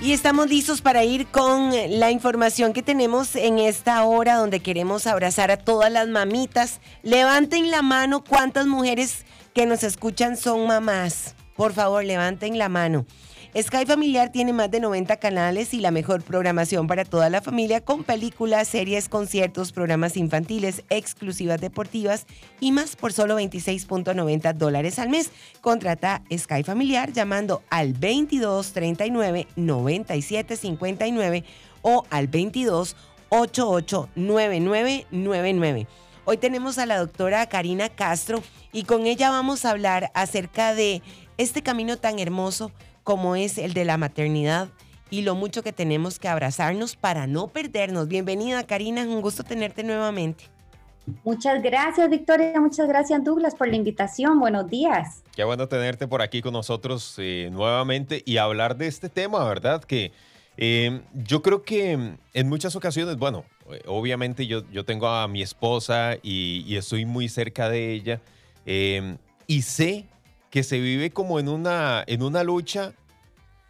Y estamos listos para ir con la información que tenemos en esta hora donde queremos abrazar a todas las mamitas. Levanten la mano cuántas mujeres que nos escuchan son mamás. Por favor, levanten la mano. Sky Familiar tiene más de 90 canales y la mejor programación para toda la familia con películas, series, conciertos, programas infantiles, exclusivas deportivas y más por solo 26.90 dólares al mes. Contrata Sky Familiar llamando al 2239 9759 o al 22 88 9999. Hoy tenemos a la doctora Karina Castro y con ella vamos a hablar acerca de este camino tan hermoso como es el de la maternidad y lo mucho que tenemos que abrazarnos para no perdernos. Bienvenida Karina, un gusto tenerte nuevamente. Muchas gracias Victoria, muchas gracias Douglas por la invitación. Buenos días. Qué bueno tenerte por aquí con nosotros eh, nuevamente y hablar de este tema, ¿verdad? Que eh, yo creo que en muchas ocasiones, bueno, eh, obviamente yo, yo tengo a mi esposa y, estoy muy cerca de ella y sé que se vive como en una, en una lucha,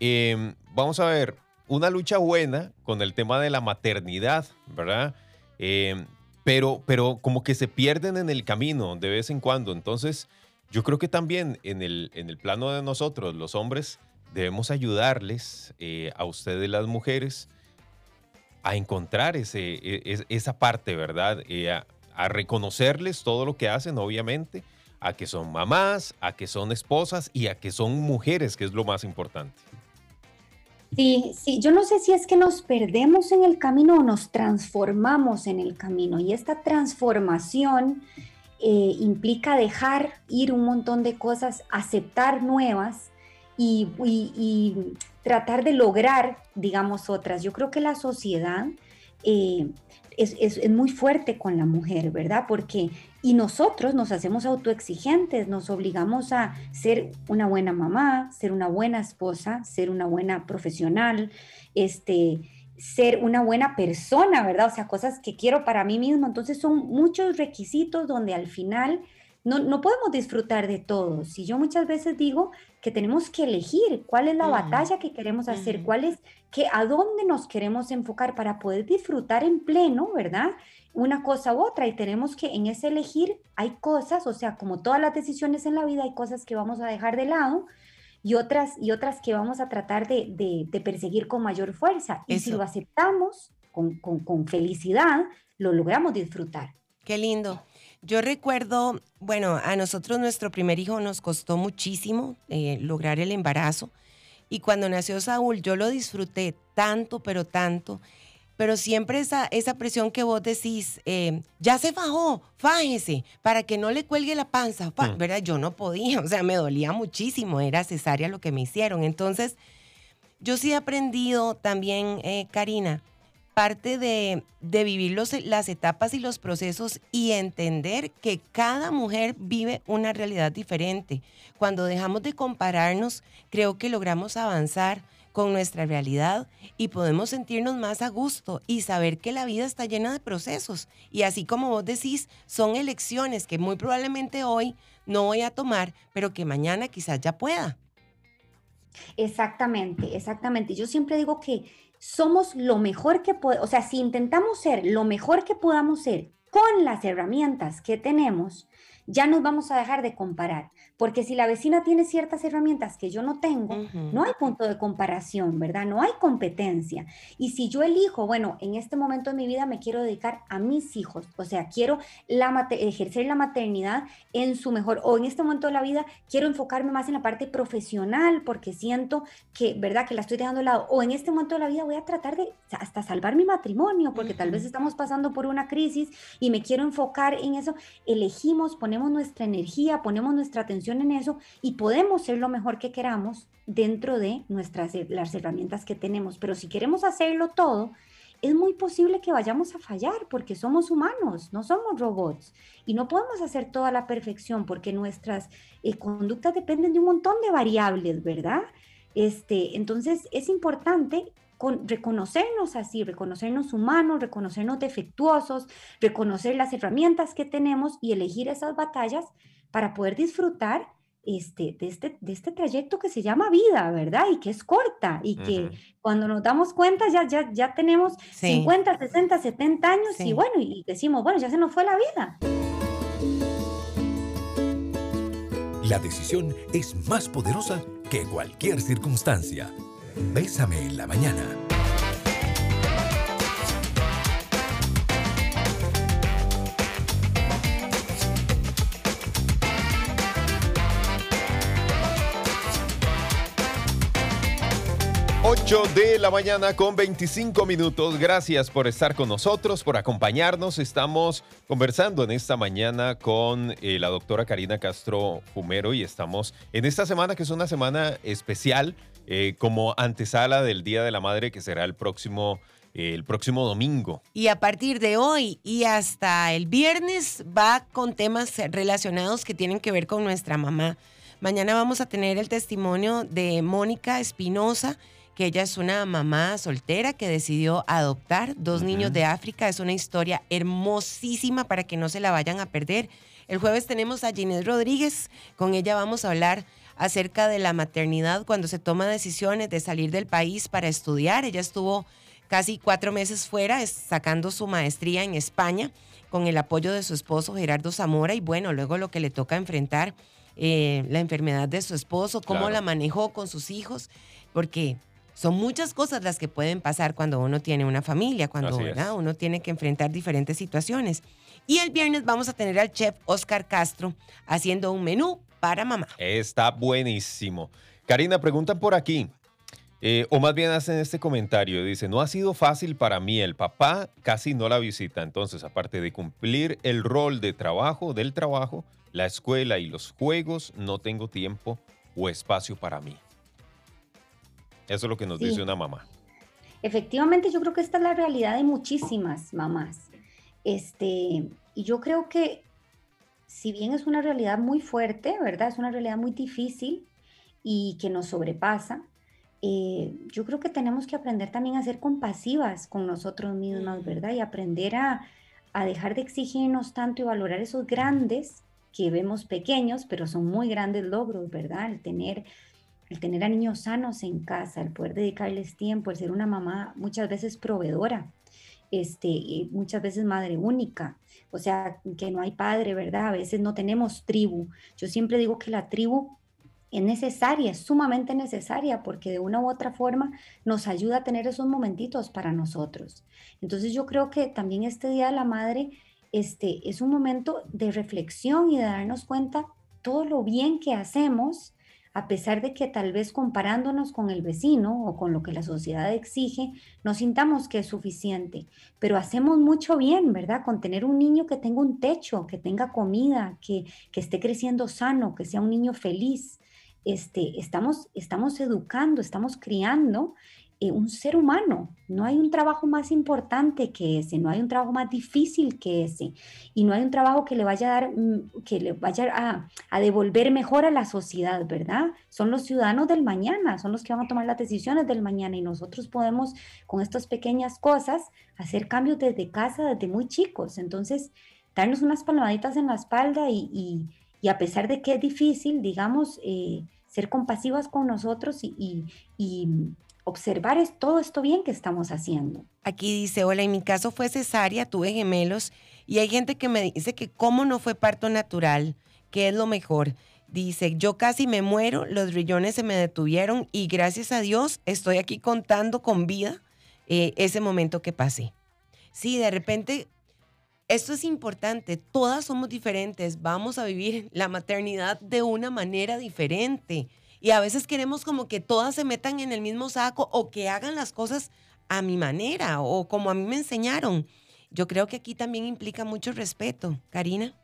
em, vamos a ver, una lucha buena con el tema de la maternidad, ¿verdad? Em, pero, pero como que se pierden en el camino de vez en cuando. Entonces, yo creo que también en el, en el plano de nosotros, los hombres, debemos ayudarles eh, a ustedes las mujeres a encontrar ese, e, esa parte, ¿verdad? Eh, a reconocerles todo lo que hacen, obviamente, a que son mamás, a que son esposas y a que son mujeres, que es lo más importante. Sí, sí, yo no sé si es que nos perdemos en el camino o nos transformamos en el camino y esta transformación eh, implica dejar ir un montón de cosas, aceptar nuevas y, tratar de lograr, digamos, otras. Yo creo que la sociedad eh, es, es, muy fuerte con la mujer, ¿verdad? Porque, y nosotros nos hacemos autoexigentes, nos obligamos a ser una buena mamá, ser una buena esposa, ser una buena profesional, este, ser una buena persona, ¿verdad? O sea, cosas que quiero para mí mismo. Entonces son muchos requisitos donde al final no, no podemos disfrutar de todo. Si yo muchas veces digo que tenemos que elegir cuál es la batalla que queremos hacer, cuál es, que, a dónde nos queremos enfocar para poder disfrutar en pleno, ¿verdad? Una cosa u otra y tenemos que en ese elegir hay cosas, o sea, como todas las decisiones en la vida, hay cosas que vamos a dejar de lado y otras, y otras que vamos a tratar de, de, perseguir con mayor fuerza. Y si lo aceptamos con, con, con felicidad, lo logramos disfrutar. Qué lindo. Yo recuerdo, bueno, a nosotros nuestro primer hijo nos costó muchísimo eh, lograr el embarazo y cuando nació Saúl yo lo disfruté tanto, pero tanto, pero siempre esa, esa presión que vos decís, eh, ya se fajó, fájese, para que no le cuelgue la panza, mm. ¿verdad? Yo no podía, o sea, me dolía muchísimo, era cesárea lo que me hicieron. Entonces, yo sí he aprendido también, eh, Karina, parte de, vivir las etapas y los procesos y entender que cada mujer vive una realidad diferente. Cuando dejamos de compararnos, creo que logramos avanzar con nuestra realidad y podemos sentirnos más a gusto y saber que la vida está llena de procesos. Y así como vos decís, son elecciones que muy probablemente hoy no voy a tomar, pero que mañana quizás ya pueda. Exactamente, exactamente. Yo siempre digo que somos lo mejor que podemos, o sea, si intentamos ser lo mejor que podamos ser con las herramientas que tenemos, ya nos vamos a dejar de comparar, porque si la vecina tiene ciertas herramientas que yo no tengo, no hay punto de comparación, ¿verdad? No hay competencia. Y si yo elijo, bueno, en este momento de mi vida me quiero dedicar a mis hijos, o sea, quiero la ejercer la maternidad en su mejor, o en este momento de la vida quiero enfocarme más en la parte profesional, porque siento que, ¿verdad? Que la estoy dejando de lado, o en este momento de la vida voy a tratar de hasta salvar mi matrimonio, porque tal vez estamos pasando por una crisis y me quiero enfocar en eso, elegimos, ponemos nuestra energía, ponemos nuestra atención en eso y podemos ser lo mejor que queramos dentro de nuestras las herramientas que tenemos. Pero si queremos hacerlo todo, es muy posible que vayamos a fallar porque somos humanos, no somos robots y no podemos hacer toda la perfección porque nuestras eh, conductas dependen de un montón de variables, ¿verdad? Este, entonces es importante con reconocernos así, reconocernos humanos, reconocernos defectuosos, reconocer las herramientas que tenemos y elegir esas batallas para poder disfrutar este, de, este, de este trayecto que se llama vida, ¿verdad? Y que es corta y que cuando nos damos cuenta ya, ya, ya tenemos 50, 60, 70 años y bueno, y decimos, bueno, ya se nos fue la vida. La decisión es más poderosa que cualquier circunstancia. Bésame en la mañana. 8 de la mañana con 25 minutos. Gracias por estar con nosotros, por acompañarnos. Estamos conversando en esta mañana con eh, la doctora Karina Castro Fumero y estamos en esta semana que es una semana especial eh, como antesala del Día de la Madre que será el próximo, eh, el próximo domingo. Y a partir de hoy y hasta el viernes va con temas relacionados que tienen que ver con nuestra mamá. Mañana vamos a tener el testimonio de Mónica Espinosa que ella es una mamá soltera que decidió adoptar dos niños de África. Es una historia hermosísima para que no se la vayan a perder. El jueves tenemos a Ginés Rodríguez. Con ella vamos a hablar acerca de la maternidad cuando se toma decisiones de salir del país para estudiar. Ella estuvo casi cuatro meses fuera sacando su maestría en España con el apoyo de su esposo Gerardo Zamora y bueno, luego lo que le toca enfrentar, eh, la enfermedad de su esposo, cómo la manejó con sus hijos, porque son muchas cosas las que pueden pasar cuando uno tiene una familia, cuando uno tiene que enfrentar diferentes situaciones. Y el viernes vamos a tener al chef Oscar Castro haciendo un menú para mamá. Está buenísimo. Karina, preguntan por aquí, eh, o más bien hacen este comentario, dice, no ha sido fácil para mí, el papá casi no la visita, entonces aparte de cumplir el rol de trabajo, del trabajo, la escuela y los juegos, no tengo tiempo o espacio para mí. Eso es lo que nos dice una mamá. Efectivamente, yo creo que esta es la realidad de muchísimas mamás. Este, y yo creo que si bien es una realidad muy fuerte, ¿verdad? Es una realidad muy difícil y que nos sobrepasa, eh, yo creo que tenemos que aprender también a ser compasivas con nosotros mismas, ¿verdad? Y aprender a, a dejar de exigirnos tanto y valorar esos grandes que vemos pequeños, pero son muy grandes logros, ¿verdad? El tener el tener a niños sanos en casa, el poder dedicarles tiempo, el ser una mamá muchas veces proveedora, este, muchas veces madre única, o sea, que no hay padre, ¿verdad? A veces no tenemos tribu. Yo siempre digo que la tribu es necesaria, es sumamente necesaria, porque de una u otra forma nos ayuda a tener esos momentitos para nosotros. Entonces yo creo que también este Día de la Madre este, es un momento de reflexión y de darnos cuenta todo lo bien que hacemos a pesar de que tal vez comparándonos con el vecino o con lo que la sociedad exige, no sintamos que es suficiente, pero hacemos mucho bien, ¿verdad? Con tener un niño que tenga un techo, que tenga comida, que, que esté creciendo sano, que sea un niño feliz. Este, estamos, estamos educando, estamos criando eh, un ser humano. No hay un trabajo más importante que ese, no hay un trabajo más difícil que ese, y no hay un trabajo que le vaya a dar, mm, que le vaya a, devolver mejor a la sociedad, ¿verdad? Son los ciudadanos del mañana, son los que van a tomar las decisiones del mañana, y nosotros podemos, con estas pequeñas cosas, hacer cambios desde casa, desde muy chicos. Entonces, darnos unas palmaditas en la espalda y, a pesar de que es difícil, digamos, eh, ser compasivas con nosotros y observar es todo esto bien que estamos haciendo. Aquí dice, hola, en mi caso fue cesárea, tuve gemelos y hay gente que me dice que cómo no fue parto natural, que es lo mejor. Dice, yo casi me muero, los rillones se me detuvieron y gracias a Dios estoy aquí contando con vida eh, ese momento que pasé. Sí, de repente, esto es importante, todas somos diferentes, vamos a vivir la maternidad de una manera diferente. Y a veces queremos como que todas se metan en el mismo saco o que hagan las cosas a mi manera o como a mí me enseñaron. Yo creo que aquí también implica mucho respeto. Karina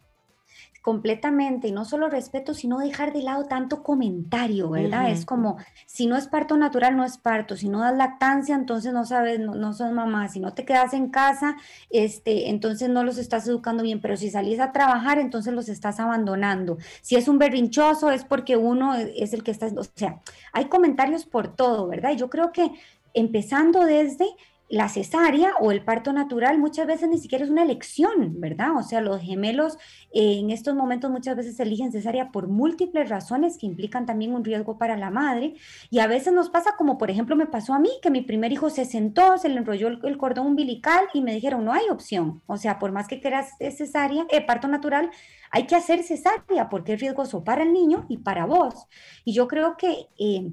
completamente, y no solo respeto, sino dejar de lado tanto comentario, ¿verdad? Es como, si no es parto natural, no es parto, si no das lactancia, entonces no sabes, no, no sos mamá, si no te quedas en casa, este, entonces no los estás educando bien, pero si salís a trabajar, entonces los estás abandonando. Si es un berrinchoso, es porque uno es el que está, o sea, hay comentarios por todo, ¿verdad? Y yo creo que empezando desde la cesárea o el parto natural muchas veces ni siquiera es una elección, ¿verdad? O sea, los gemelos eh, en estos momentos muchas veces eligen cesárea por múltiples razones que implican también un riesgo para la madre. Y a veces nos pasa como, por ejemplo, me pasó a mí, que mi primer hijo se sentó, se le enrolló el, cordón umbilical y me dijeron, no hay opción. O sea, por más que quieras cesárea, eh, parto natural, hay que hacer cesárea porque es riesgoso para el niño y para vos. Y yo creo que eh,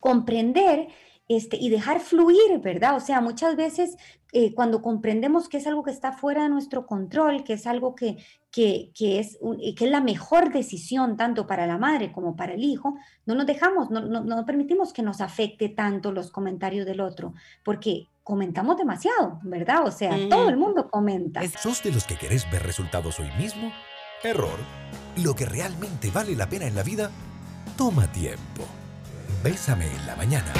comprender este, y dejar fluir, ¿verdad? O sea, muchas veces eh, cuando comprendemos que es algo que está fuera de nuestro control, que es algo que, que, es, eh, que es la mejor decisión tanto para la madre como para el hijo, no nos dejamos, no, no, permitimos que nos afecte tanto los comentarios del otro, porque comentamos demasiado, ¿verdad? O sea, todo el mundo comenta. ¿Sos de los que querés ver resultados hoy mismo? Error. Lo que realmente vale la pena en la vida toma tiempo. Bésame en la mañana.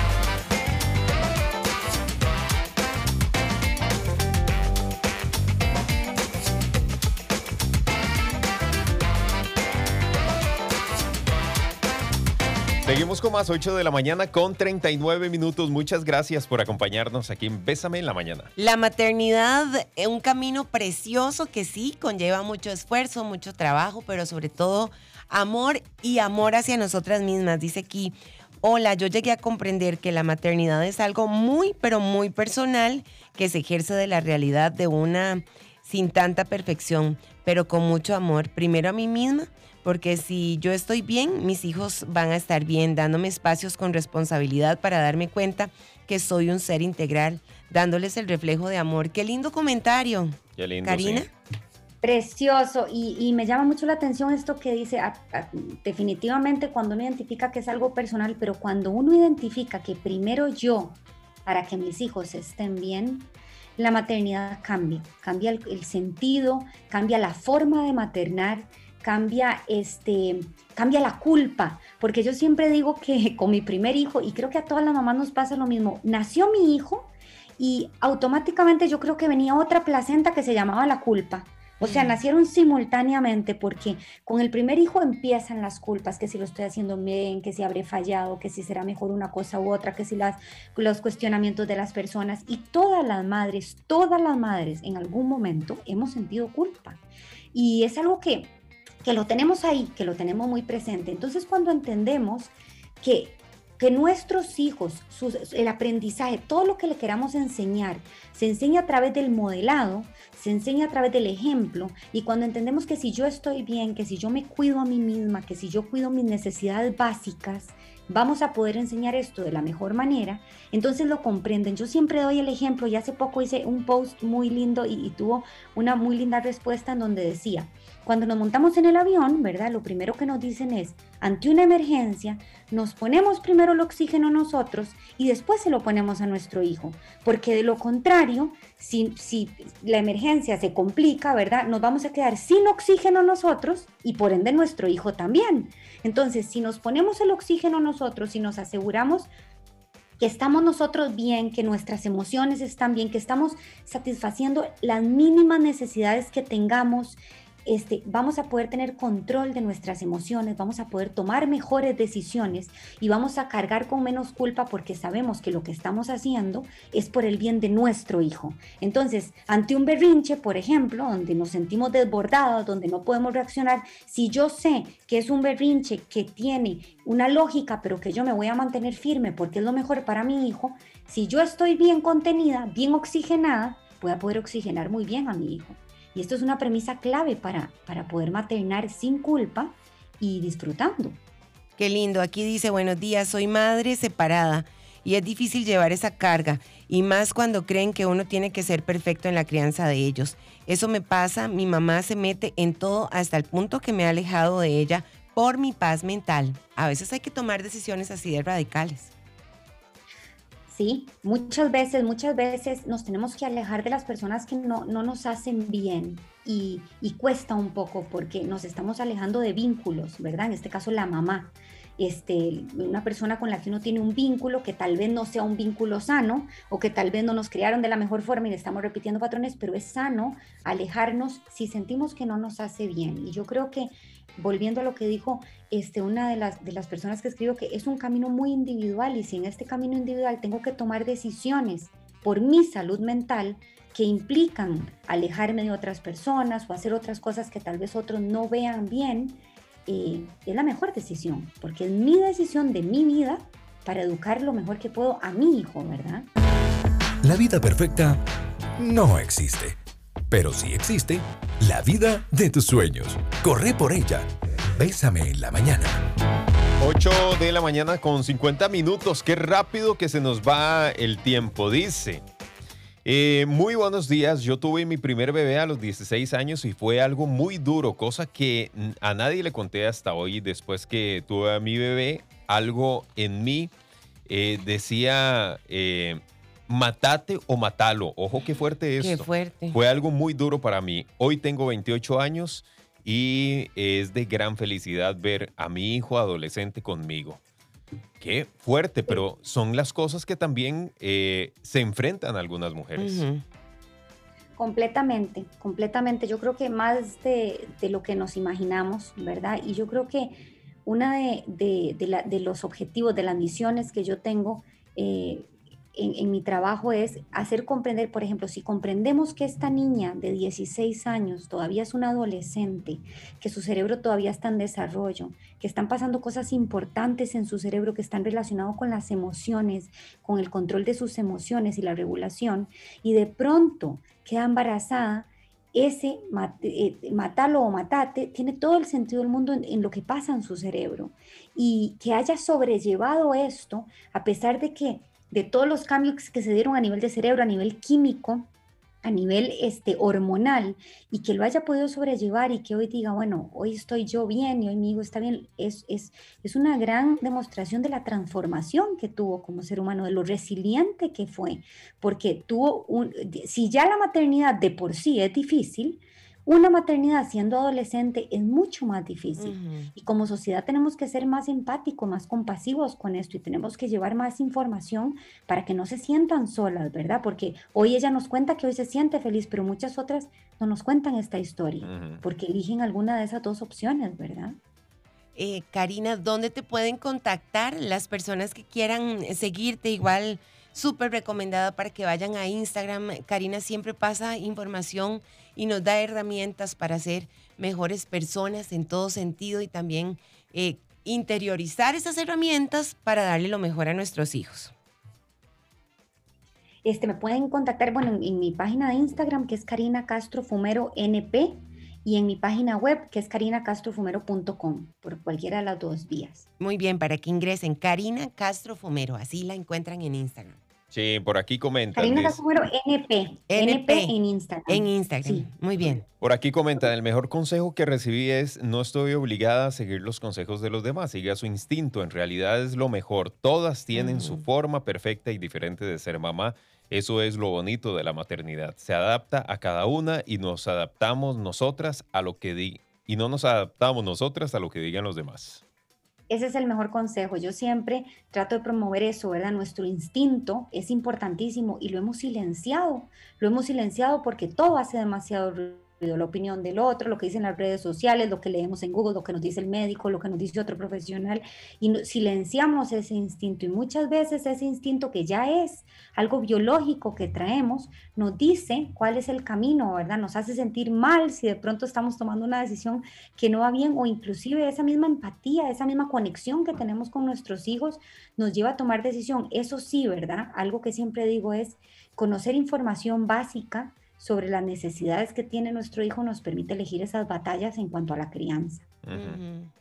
Seguimos con más 8 de la mañana con 39 minutos. Muchas gracias por acompañarnos aquí en Bésame en la mañana. La maternidad es un camino precioso que sí conlleva mucho esfuerzo, mucho trabajo, pero sobre todo amor y amor hacia nosotras mismas. Dice aquí, hola, yo llegué a comprender que la maternidad es algo muy, pero muy personal que se ejerce de la realidad de una sin tanta perfección, pero con mucho amor, primero a mí misma porque si yo estoy bien, mis hijos van a estar bien, dándome espacios con responsabilidad para darme cuenta que soy un ser integral, dándoles el reflejo de amor. Qué lindo comentario. Qué lindo. Karina. Precioso, y, me llama mucho la atención esto que dice, definitivamente cuando uno identifica que es algo personal, pero cuando uno identifica que primero yo, para que mis hijos estén bien, la maternidad cambia, cambia el sentido, cambia la forma de maternar, cambia, este, cambia la culpa, porque yo siempre digo que con mi primer hijo, y creo que a todas las mamás nos pasa lo mismo, nació mi hijo y automáticamente yo creo que venía otra placenta que se llamaba la culpa. O sea, mm. nacieron simultáneamente porque con el primer hijo empiezan las culpas, que si lo estoy haciendo bien, que si habré fallado, que si será mejor una cosa u otra, que si las, los cuestionamientos de las personas. Y todas las madres, todas las madres en algún momento hemos sentido culpa. Y es algo que que lo tenemos ahí, que lo tenemos muy presente. Entonces cuando entendemos que, que nuestros hijos, el aprendizaje, todo lo que le queramos enseñar, se enseña a través del modelado, se enseña a través del ejemplo, y cuando entendemos que si yo estoy bien, que si yo me cuido a mí misma, que si yo cuido mis necesidades básicas, vamos a poder enseñar esto de la mejor manera, entonces lo comprenden. Yo siempre doy el ejemplo y hace poco hice un post muy lindo y, y tuvo una muy linda respuesta en donde decía, cuando nos montamos en el avión, ¿verdad? Lo primero que nos dicen es, ante una emergencia, nos ponemos primero el oxígeno nosotros y después se lo ponemos a nuestro hijo, porque de lo contrario, si, si la emergencia se complica, ¿verdad? Nos vamos a quedar sin oxígeno nosotros y por ende nuestro hijo también. Entonces, si nos ponemos el oxígeno nosotros y nos aseguramos que estamos nosotros bien, que nuestras emociones están bien, que estamos satisfaciendo las mínimas necesidades que tengamos, este, vamos a poder tener control de nuestras emociones, vamos a poder tomar mejores decisiones y vamos a cargar con menos culpa porque sabemos que lo que estamos haciendo es por el bien de nuestro hijo. Entonces, ante un berrinche, por ejemplo, donde nos sentimos desbordados, donde no podemos reaccionar, si yo sé que es un berrinche que tiene una lógica, pero que yo me voy a mantener firme porque es lo mejor para mi hijo, si yo estoy bien contenida, bien oxigenada, voy a poder oxigenar muy bien a mi hijo. Y esto es una premisa clave para, para poder maternar sin culpa y disfrutando. Qué lindo. Aquí dice, buenos días, soy madre separada y es difícil llevar esa carga y más cuando creen que uno tiene que ser perfecto en la crianza de ellos. Eso me pasa, mi mamá se mete en todo hasta el punto que me ha alejado de ella por mi paz mental. A veces hay que tomar decisiones así de radicales. Sí, muchas veces, muchas veces nos tenemos que alejar de las personas que no, nos hacen bien y, y, cuesta un poco porque nos estamos alejando de vínculos, ¿verdad? En este caso la mamá este, una persona con la que uno tiene un vínculo que tal vez no sea un vínculo sano o que tal vez no nos criaron de la mejor forma y le estamos repitiendo patrones, pero es sano alejarnos si sentimos que no nos hace bien. Y yo creo que, volviendo a lo que dijo este, una de las, de las personas que escribió, que es un camino muy individual y si en este camino individual tengo que tomar decisiones por mi salud mental que implican alejarme de otras personas o hacer otras cosas que tal vez otros no vean bien, eh, es la mejor decisión, porque es mi decisión de mi vida para educar lo mejor que puedo a mi hijo, ¿verdad? La vida perfecta no existe, pero sí existe la vida de tus sueños. Corre por ella. Bésame en la mañana. 8 de la mañana con 50 minutos. Qué rápido que se nos va el tiempo, dice. Eh, muy buenos días. Yo tuve mi primer bebé a los 16 años y fue algo muy duro, cosa que a nadie le conté hasta hoy. Después que tuve a mi bebé, algo en mí eh, decía, eh, matate o matalo. Ojo, qué fuerte esto. Qué fuerte. Fue algo muy duro para mí. Hoy tengo 28 años y es de gran felicidad ver a mi hijo adolescente conmigo. Qué fuerte, pero son las cosas que también eh, se enfrentan algunas mujeres. Completamente, completamente. Yo creo que más de, lo que nos imaginamos, ¿verdad? Y yo creo que una de, los objetivos, de las misiones que yo tengo eh, en, mi trabajo es hacer comprender, por ejemplo, si comprendemos que esta niña de 16 años todavía es una adolescente, que su cerebro todavía está en desarrollo, que están pasando cosas importantes en su cerebro que están relacionados con las emociones, con el control de sus emociones y la regulación, y de pronto queda embarazada, ese eh, matalo o matate tiene todo el sentido del mundo en, lo que pasa en su cerebro. Y que haya sobrellevado esto, a pesar de que de todos los cambios que se dieron a nivel de cerebro, a nivel químico, a nivel este, hormonal, y que lo haya podido sobrellevar y que hoy diga, bueno, hoy estoy yo bien y hoy mi hijo está bien, es, es, es una gran demostración de la transformación que tuvo como ser humano, de lo resiliente que fue, porque tuvo un, si ya la maternidad de por sí es difícil, una maternidad siendo adolescente es mucho más difícil y como sociedad tenemos que ser más empáticos, más compasivos con esto y tenemos que llevar más información para que no se sientan solas, ¿verdad? Porque hoy ella nos cuenta que hoy se siente feliz, pero muchas otras no nos cuentan esta historia porque eligen alguna de esas dos opciones, ¿verdad? Eh, Karina, ¿dónde te pueden contactar las personas que quieran seguirte igual? Súper recomendada para que vayan a Instagram. Karina siempre pasa información y nos da herramientas para ser mejores personas en todo sentido y también eh, interiorizar esas herramientas para darle lo mejor a nuestros hijos. Este, me pueden contactar, bueno, en, mi página de Instagram, que es Karina Castro Fumero NP, y en mi página web, que es carinacastrofumero.com, por cualquiera de las dos vías. Muy bien, para que ingresen Karina Castro Fumero, así la encuentran en Instagram. Sí, por aquí comentan. Karina Castro NP, NP, en Instagram. En Instagram, muy bien. Por aquí comentan, el mejor consejo que recibí es, no estoy obligada a seguir los consejos de los demás, siga su instinto, en realidad es lo mejor. Todas tienen su forma perfecta y diferente de ser mamá. Eso es lo bonito de la maternidad. Se adapta a cada una y nos adaptamos nosotras a lo que di y no nos adaptamos nosotras a lo que digan los demás. Ese es el mejor consejo. Yo siempre trato de promover eso, ¿verdad? Nuestro instinto es importantísimo y lo hemos silenciado. Lo hemos silenciado porque todo hace demasiado ruido la opinión del otro, lo que dicen las redes sociales, lo que leemos en Google, lo que nos dice el médico, lo que nos dice otro profesional, y silenciamos ese instinto. Y muchas veces ese instinto que ya es algo biológico que traemos, nos dice cuál es el camino, ¿verdad? Nos hace sentir mal si de pronto estamos tomando una decisión que no va bien o inclusive esa misma empatía, esa misma conexión que tenemos con nuestros hijos nos lleva a tomar decisión. Eso sí, ¿verdad? Algo que siempre digo es conocer información básica sobre las necesidades que tiene nuestro hijo nos permite elegir esas batallas en cuanto a la crianza.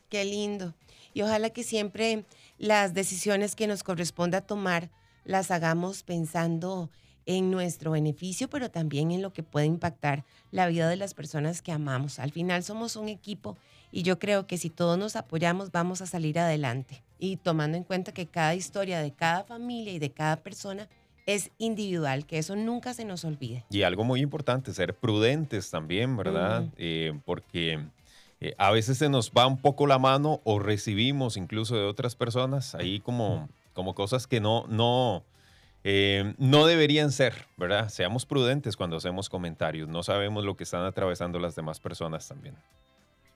Qué lindo. Y ojalá que siempre las decisiones que nos corresponda tomar las hagamos pensando en nuestro beneficio, pero también en lo que puede impactar la vida de las personas que amamos. Al final somos un equipo y yo creo que si todos nos apoyamos vamos a salir adelante. Y tomando en cuenta que cada historia de cada familia y de cada persona es individual, que eso nunca se nos olvide. Y algo muy importante, ser prudentes también, ¿verdad? Eh, porque eh, a veces se nos va un poco la mano o recibimos incluso de otras personas ahí como, como cosas que no, no, eh, no deberían ser, ¿verdad? Seamos prudentes cuando hacemos comentarios, no sabemos lo que están atravesando las demás personas también.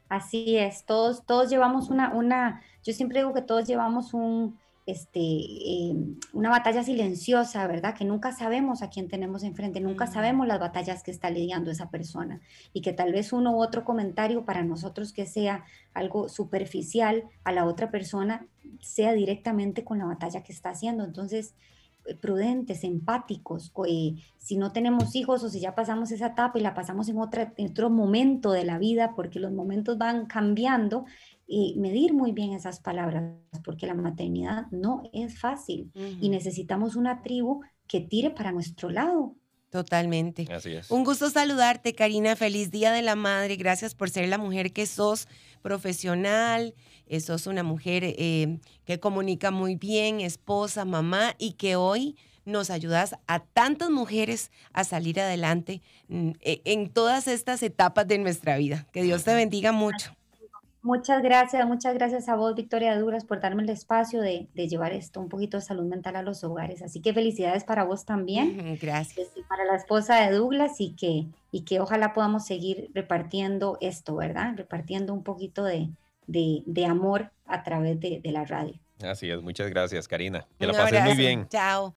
Así es, todos, todos llevamos una, una, yo siempre digo que todos llevamos un, este, em, una batalla silenciosa, ¿verdad? Que nunca sabemos a quién tenemos enfrente, nunca sabemos las batallas que está lidiando esa persona y que tal vez uno u otro comentario para nosotros que sea algo superficial a la otra persona sea directamente con la batalla que está haciendo. Entonces, eh, prudentes, empáticos, eh, si no tenemos hijos o si ya pasamos esa etapa y la pasamos en, otra, en otro momento de la vida, porque los momentos van cambiando, y medir muy bien esas palabras, porque la maternidad no es fácil y necesitamos una tribu que tire para nuestro lado. Totalmente. Así es. Un gusto saludarte, Karina. Feliz Día de la Madre. Gracias por ser la mujer que sos, profesional. Eh, sos una mujer eh, que comunica muy bien, esposa, mamá, y que hoy nos ayudas a tantas mujeres a salir adelante mm, e, en todas estas etapas de nuestra vida. Que Dios te bendiga mucho. Muchas gracias, muchas gracias a vos, Victoria Duras, por darme el espacio de, llevar esto, un poquito de salud mental a los hogares. Así que felicidades para vos también. Gracias. Y para la esposa de Douglas y que, y que ojalá podamos seguir repartiendo esto, ¿verdad? Repartiendo un poquito de, amor a través de, la radio. Así es, muchas gracias, Karina. Que la pases muy bien. Chao.